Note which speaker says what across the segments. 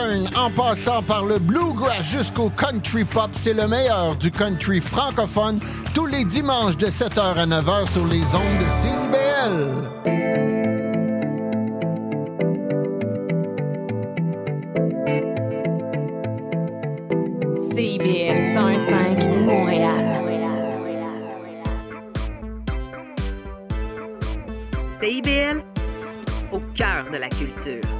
Speaker 1: western en passant par le bluegrass jusqu'au country pop, c'est le meilleur du country francophone tous les dimanches de 7h à 9h sur les ondes de CIBL.
Speaker 2: CIBL 105 Montréal.
Speaker 3: CIBL, au cœur de la culture.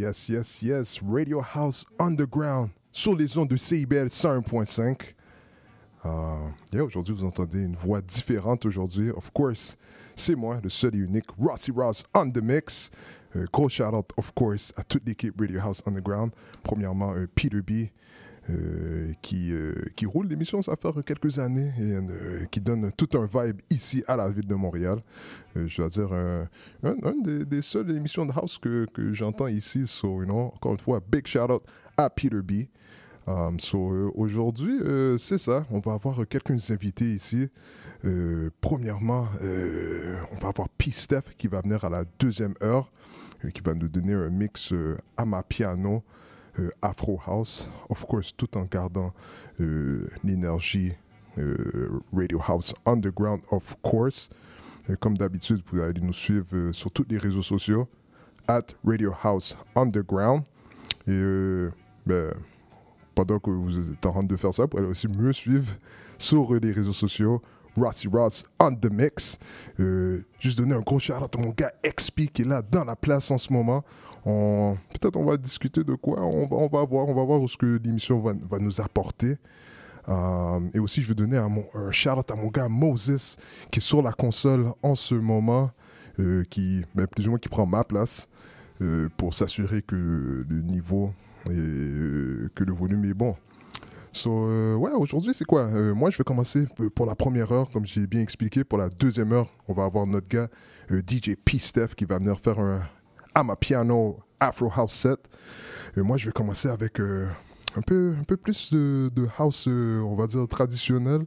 Speaker 4: Yes, yes, yes. Radio House Underground sur les ondes de CIBL 101.5. Euh, aujourd'hui, vous entendez une voix différente aujourd'hui. Of course, c'est moi, le seul et unique Rossi Ross on the mix. Euh, gros shout out, of course, à toute l'équipe Radio House Underground. Premièrement, euh, Peter B. euh, qui, euh, qui roule l'émission, ça fait quelques années, et euh, qui donne tout un vibe ici à la ville de Montréal. Je dois dire, un, un, des, des seules émissions de house que, j'entends ici. So, you know, encore une fois, big shout out à Peter B. Um, so, aujourd'hui, c'est ça. On va avoir quelques invités ici. Premièrement, on va avoir P. Steph qui va venir à la deuxième heure, euh, qui va nous donner un mix à ma piano, Afro House, of course, tout en gardant euh, l'énergie euh, Radio House Underground, of course. Euh, comme d'habitude, vous aller nous suivre euh, sur tous les réseaux sociaux, at Radio House Underground. Et euh, ben, pendant que vous êtes en train de faire ça, vous pouvez aussi me suivre sur les réseaux sociaux. Rossi Ross on the mix. Euh, juste donner un gros shout out à mon gars XP qui est là dans la place en ce moment. Peut-être on va discuter de quoi. On va, on va voir, on va voir ce que l'émission va, va nous apporter. Euh, et aussi, je veux donner un, un shout out à mon gars Moses qui est sur la console en ce moment, euh, qui, ben, plus ou moins qui prend ma place pour s'assurer que le niveau et que le volume est bon. So, euh, ouais, aujourd'hui, c'est quoi? Euh, Moi, je vais commencer pour la première heure, comme j'ai bien expliqué. Pour la deuxième heure, on va avoir notre gars euh, DJ P. Steph qui va venir faire un à ma piano Afro House set. Et moi, je vais commencer avec un, peu, un peu plus de, house, on va dire, traditionnel.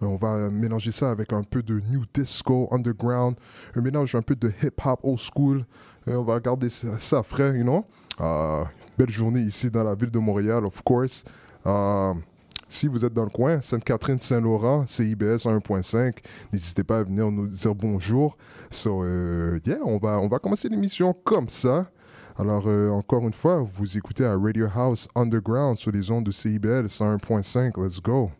Speaker 4: On va mélanger ça avec un peu de new disco, underground, un mélange un peu de hip-hop old school. On va regarder ça, ça frais, you know? Euh, belle journée ici dans la ville de Montréal, of course. Euh, si vous êtes dans le coin, Sainte-Catherine, Saint-Laurent, CIBS 1.5, n'hésitez pas à venir nous dire bonjour. So, euh, on va, on va commencer l'émission comme ça. Alors, euh, encore une fois, vous écoutez à Radio House Underground sur les ondes de CIBL 101.5. Let's go.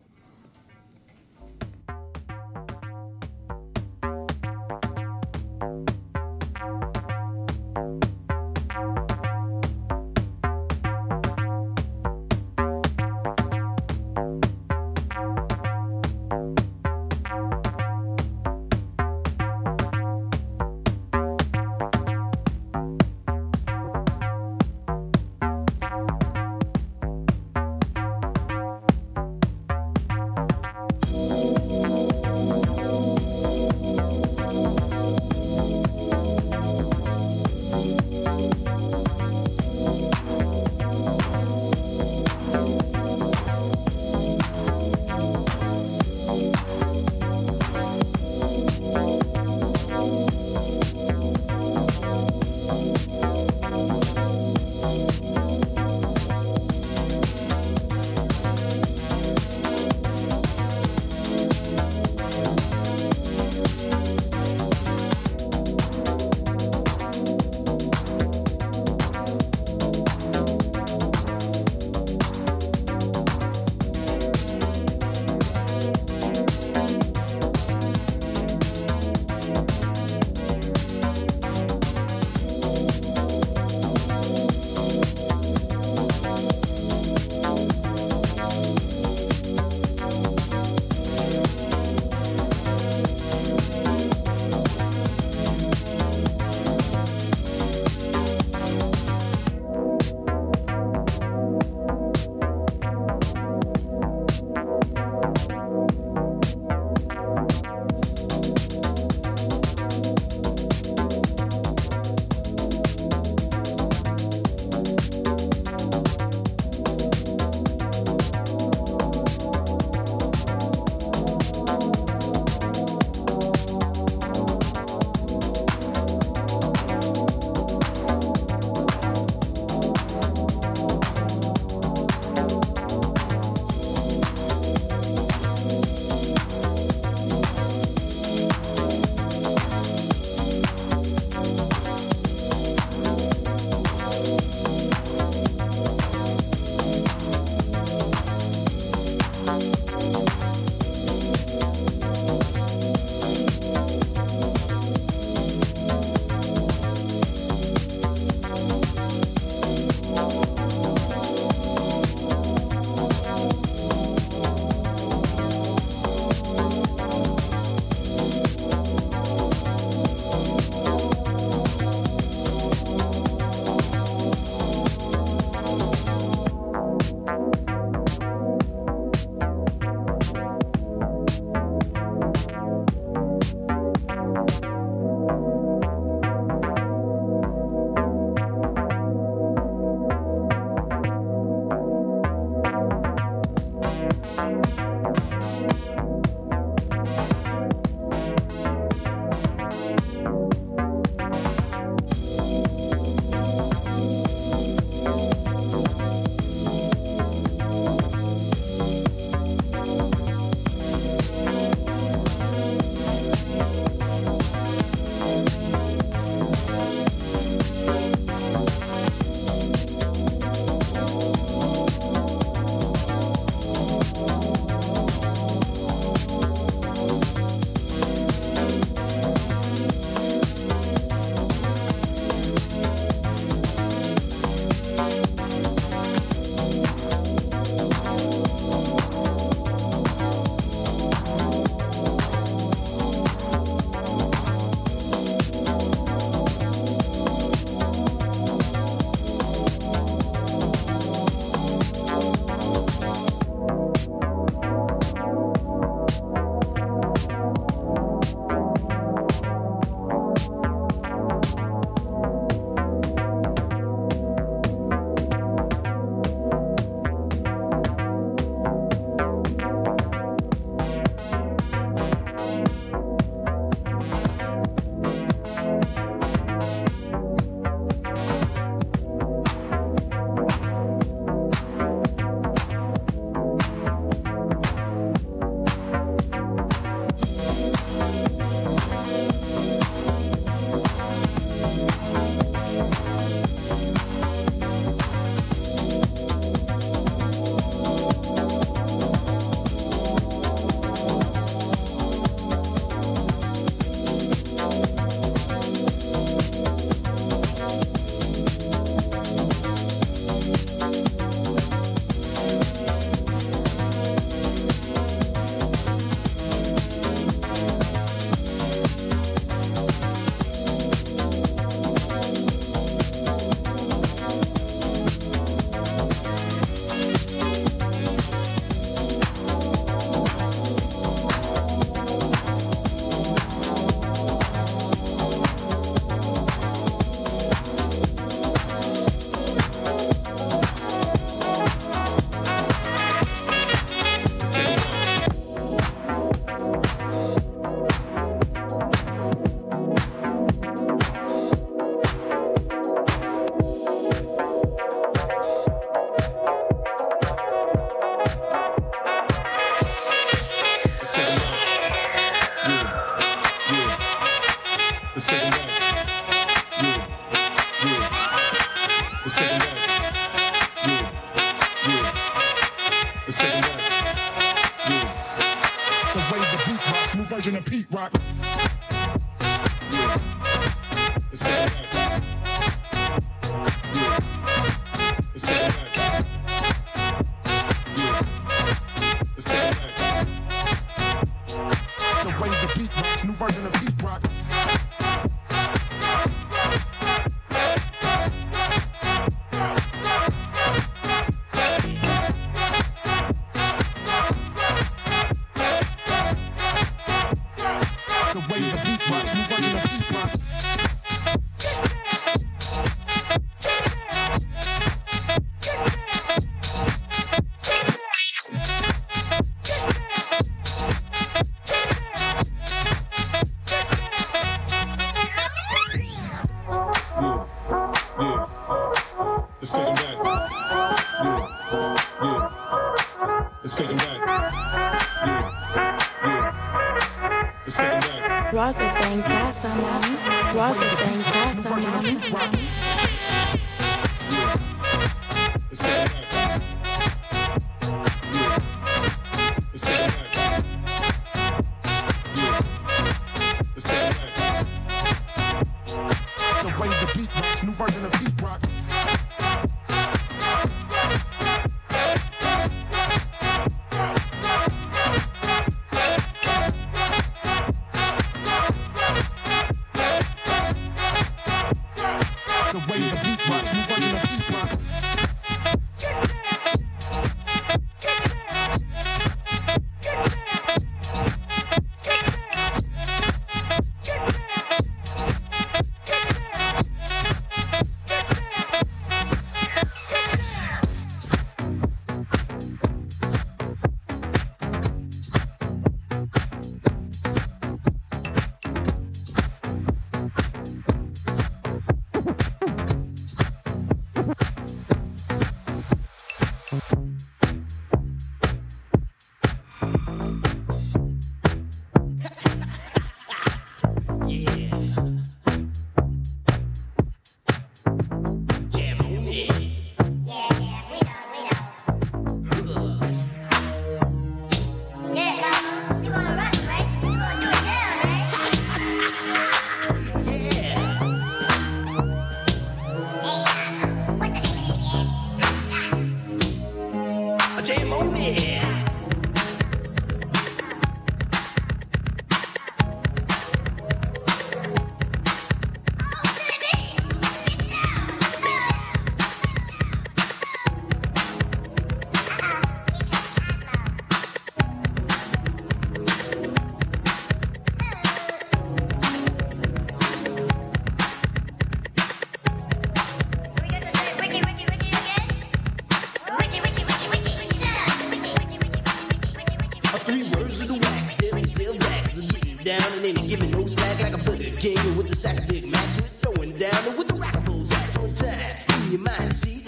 Speaker 5: with the rattles, that's on time. In your mind, see?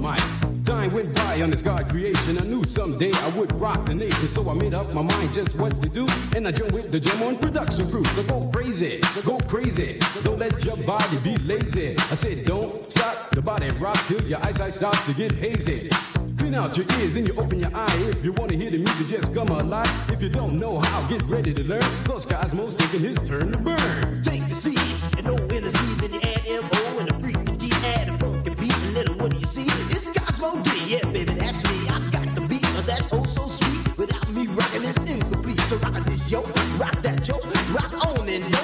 Speaker 6: mic. Time went by on this God creation. I knew someday I would rock the nation, so I made up my mind just what to do. And I joined with the gem on production crew. So go crazy, go crazy. Don't let your body be lazy. I said, don't stop the body rock till your eyesight starts to get hazy. Clean out your ears and you open your eye. If you wanna hear the music, just come alive. If you don't know how, get ready to learn. Cause Cosmos taking his turn to burn.
Speaker 5: rock that joke, rock on and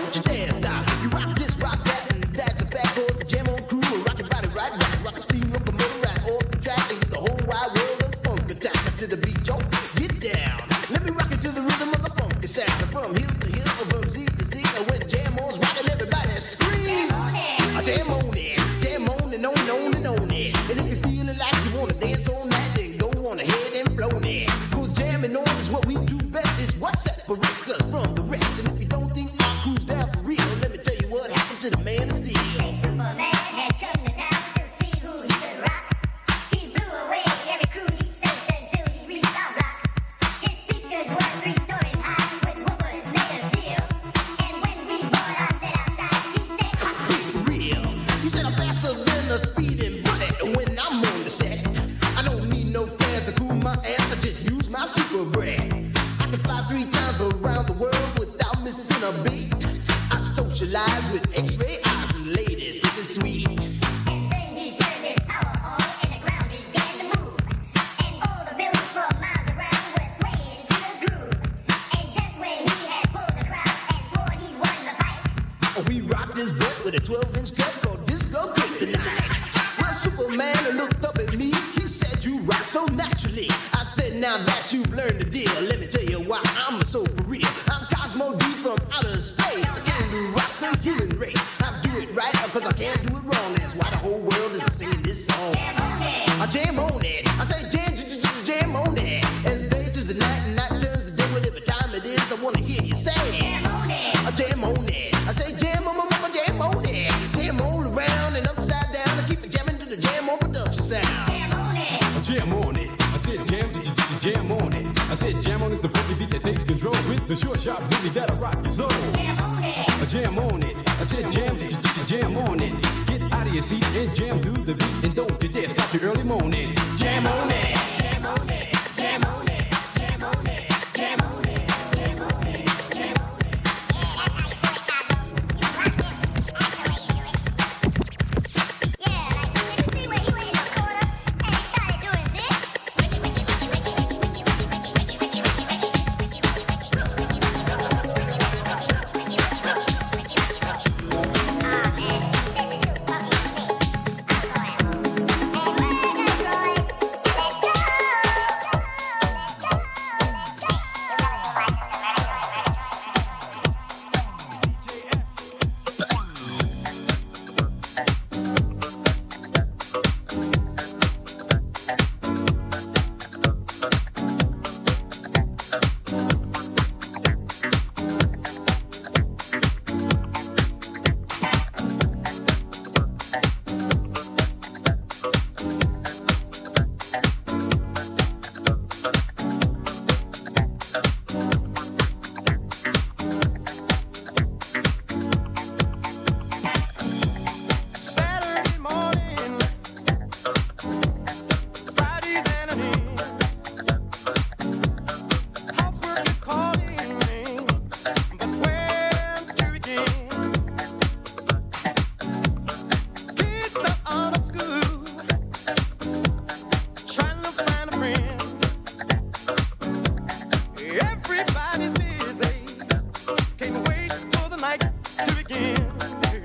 Speaker 7: again.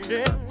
Speaker 7: Yeah.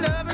Speaker 7: love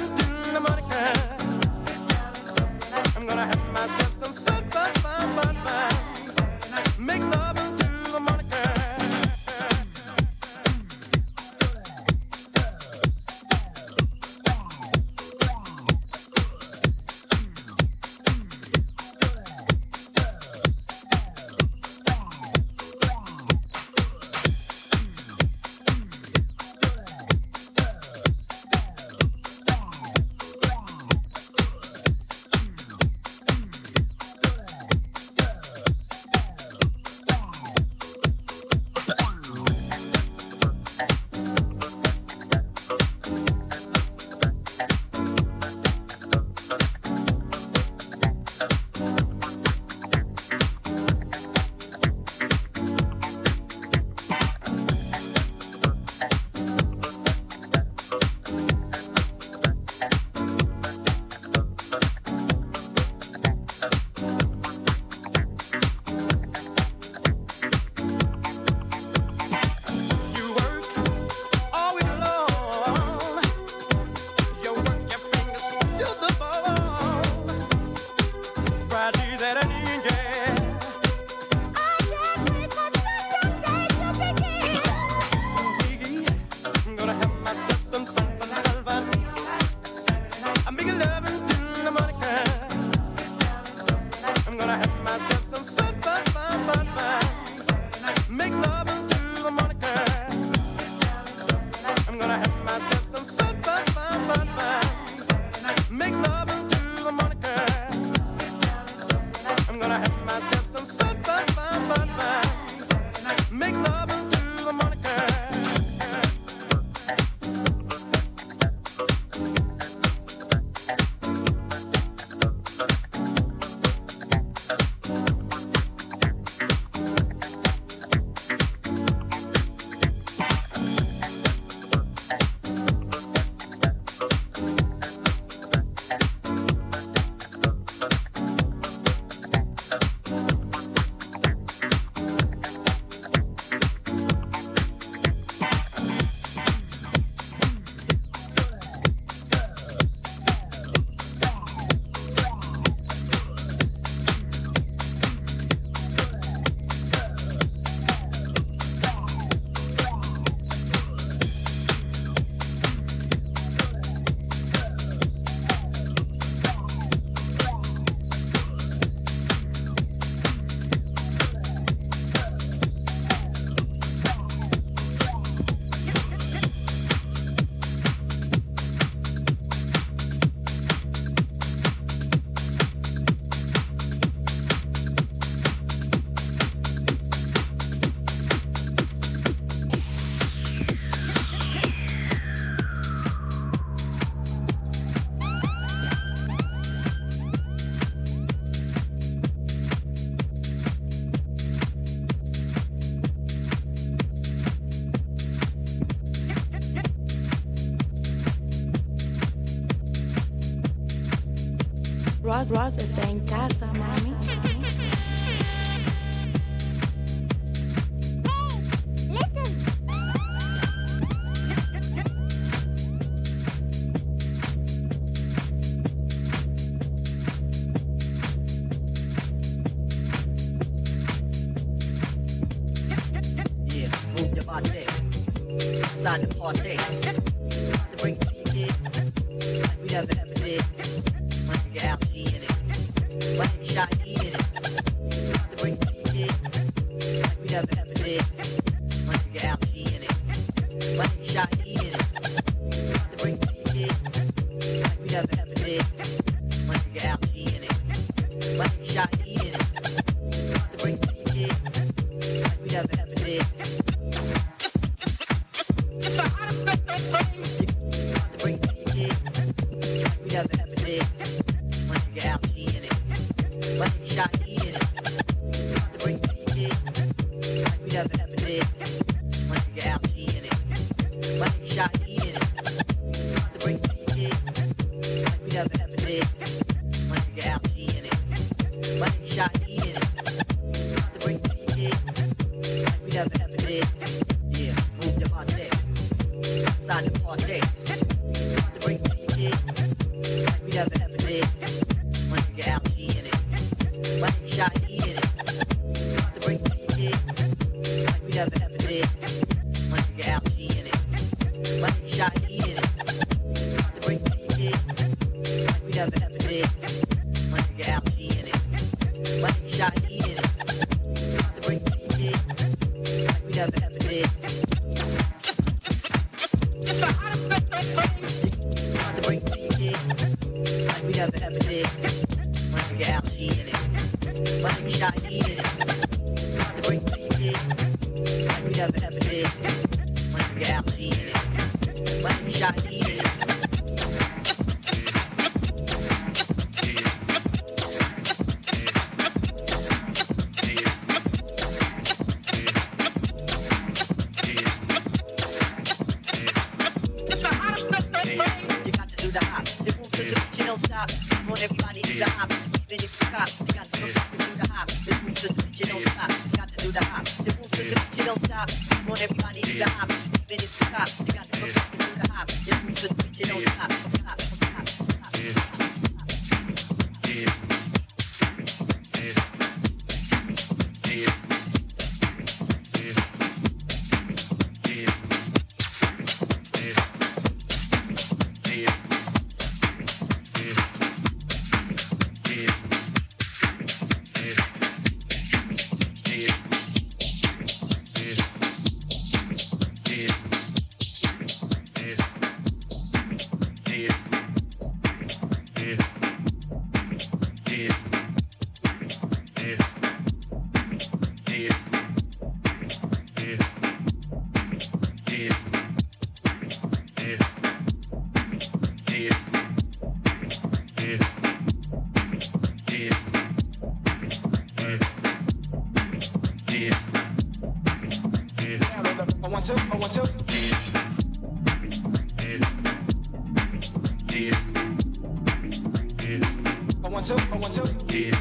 Speaker 8: one, two, oh, one, two.
Speaker 9: Yeah.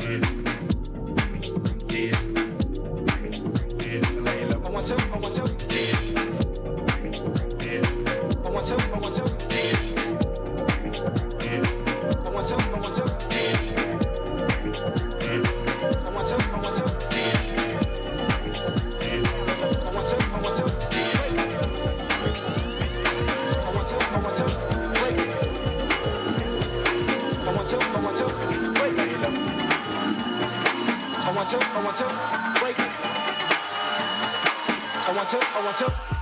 Speaker 9: Yeah. Yeah. Yeah. Oh, one, two, oh, one, two.
Speaker 10: I want to break. I want to, I want to.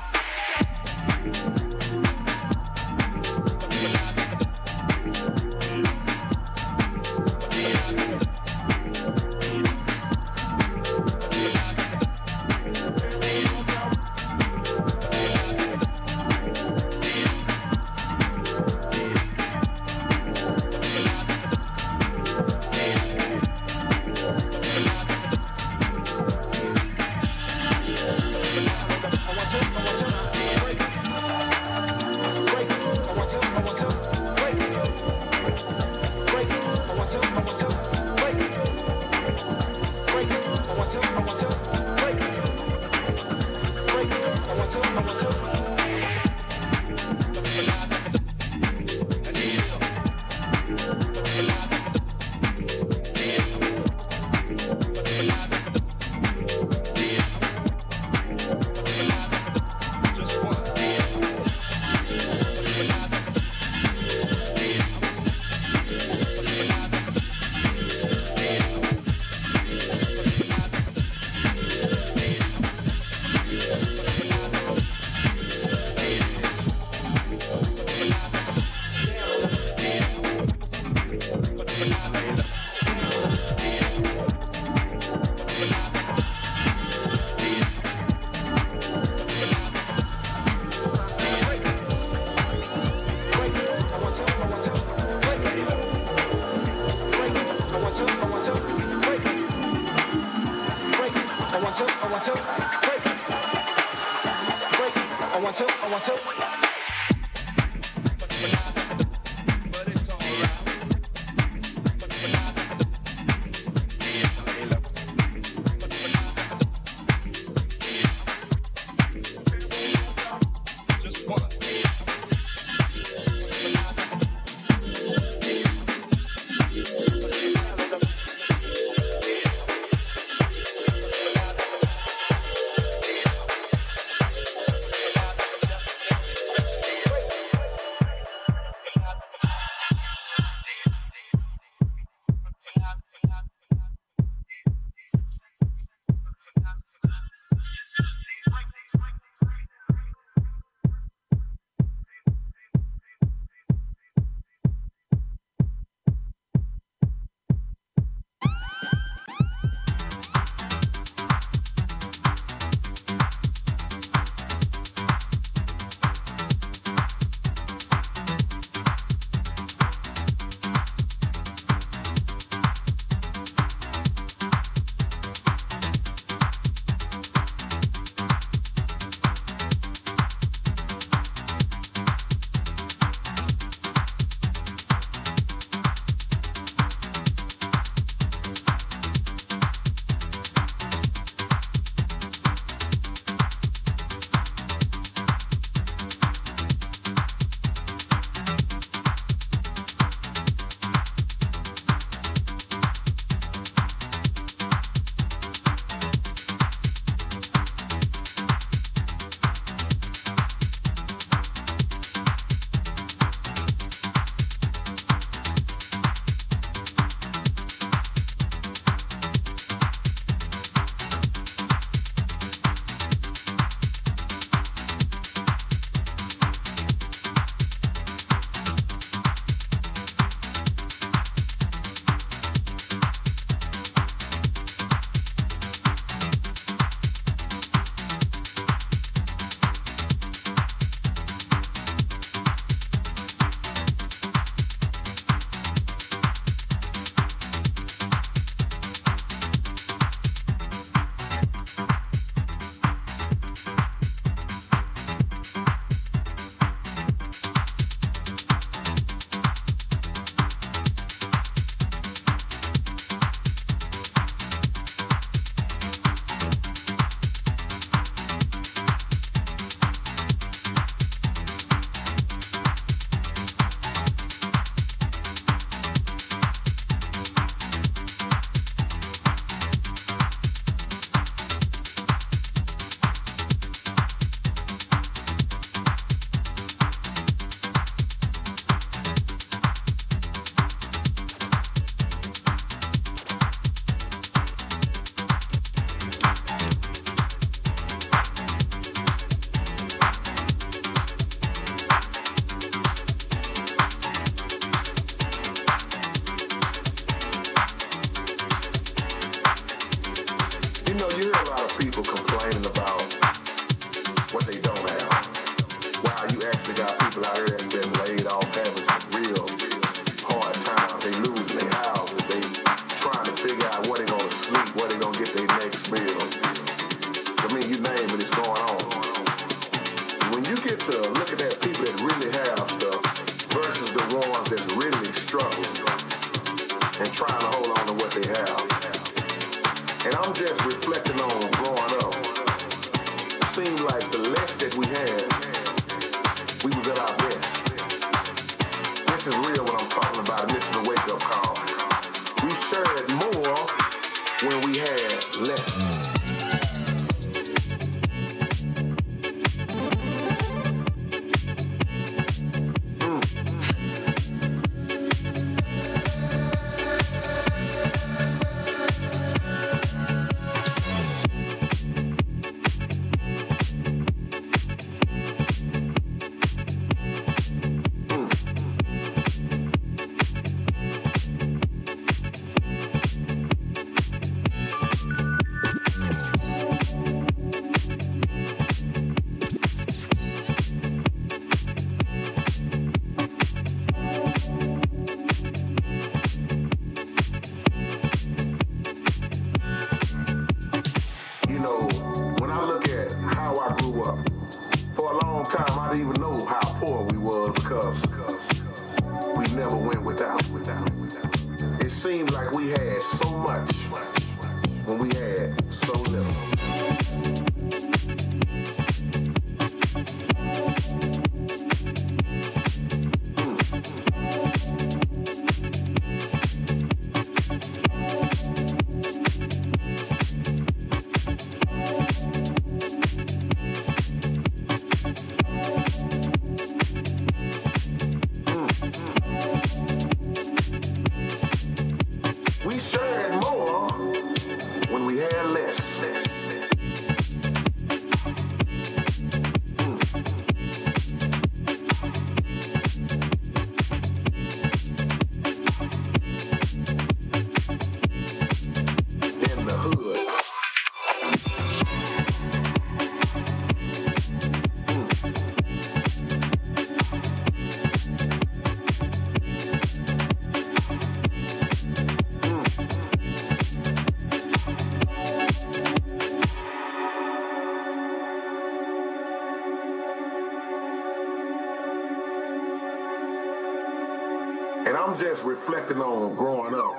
Speaker 11: I'm just reflecting on growing up.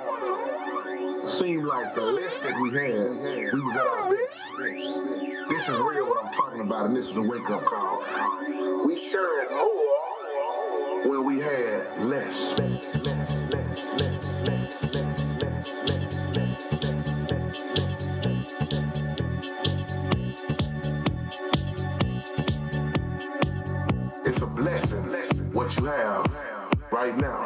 Speaker 11: Seemed like the list that we had, we was at our best. This is real what I'm talking about, and this is a wake-up call. We shared more when we had less. It's a blessing what you have right now.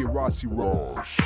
Speaker 12: Jirazi Raj.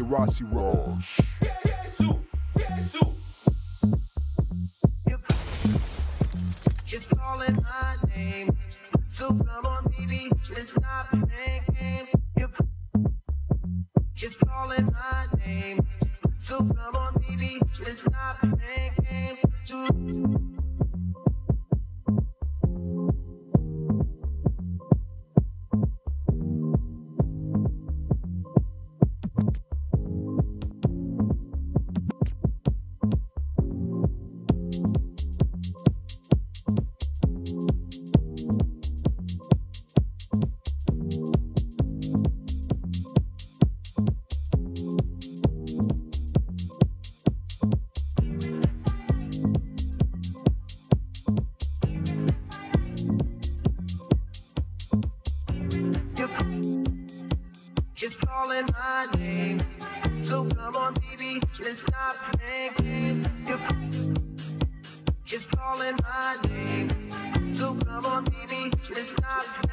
Speaker 12: Rossi Raj.
Speaker 13: my dick. So come on, baby, let's not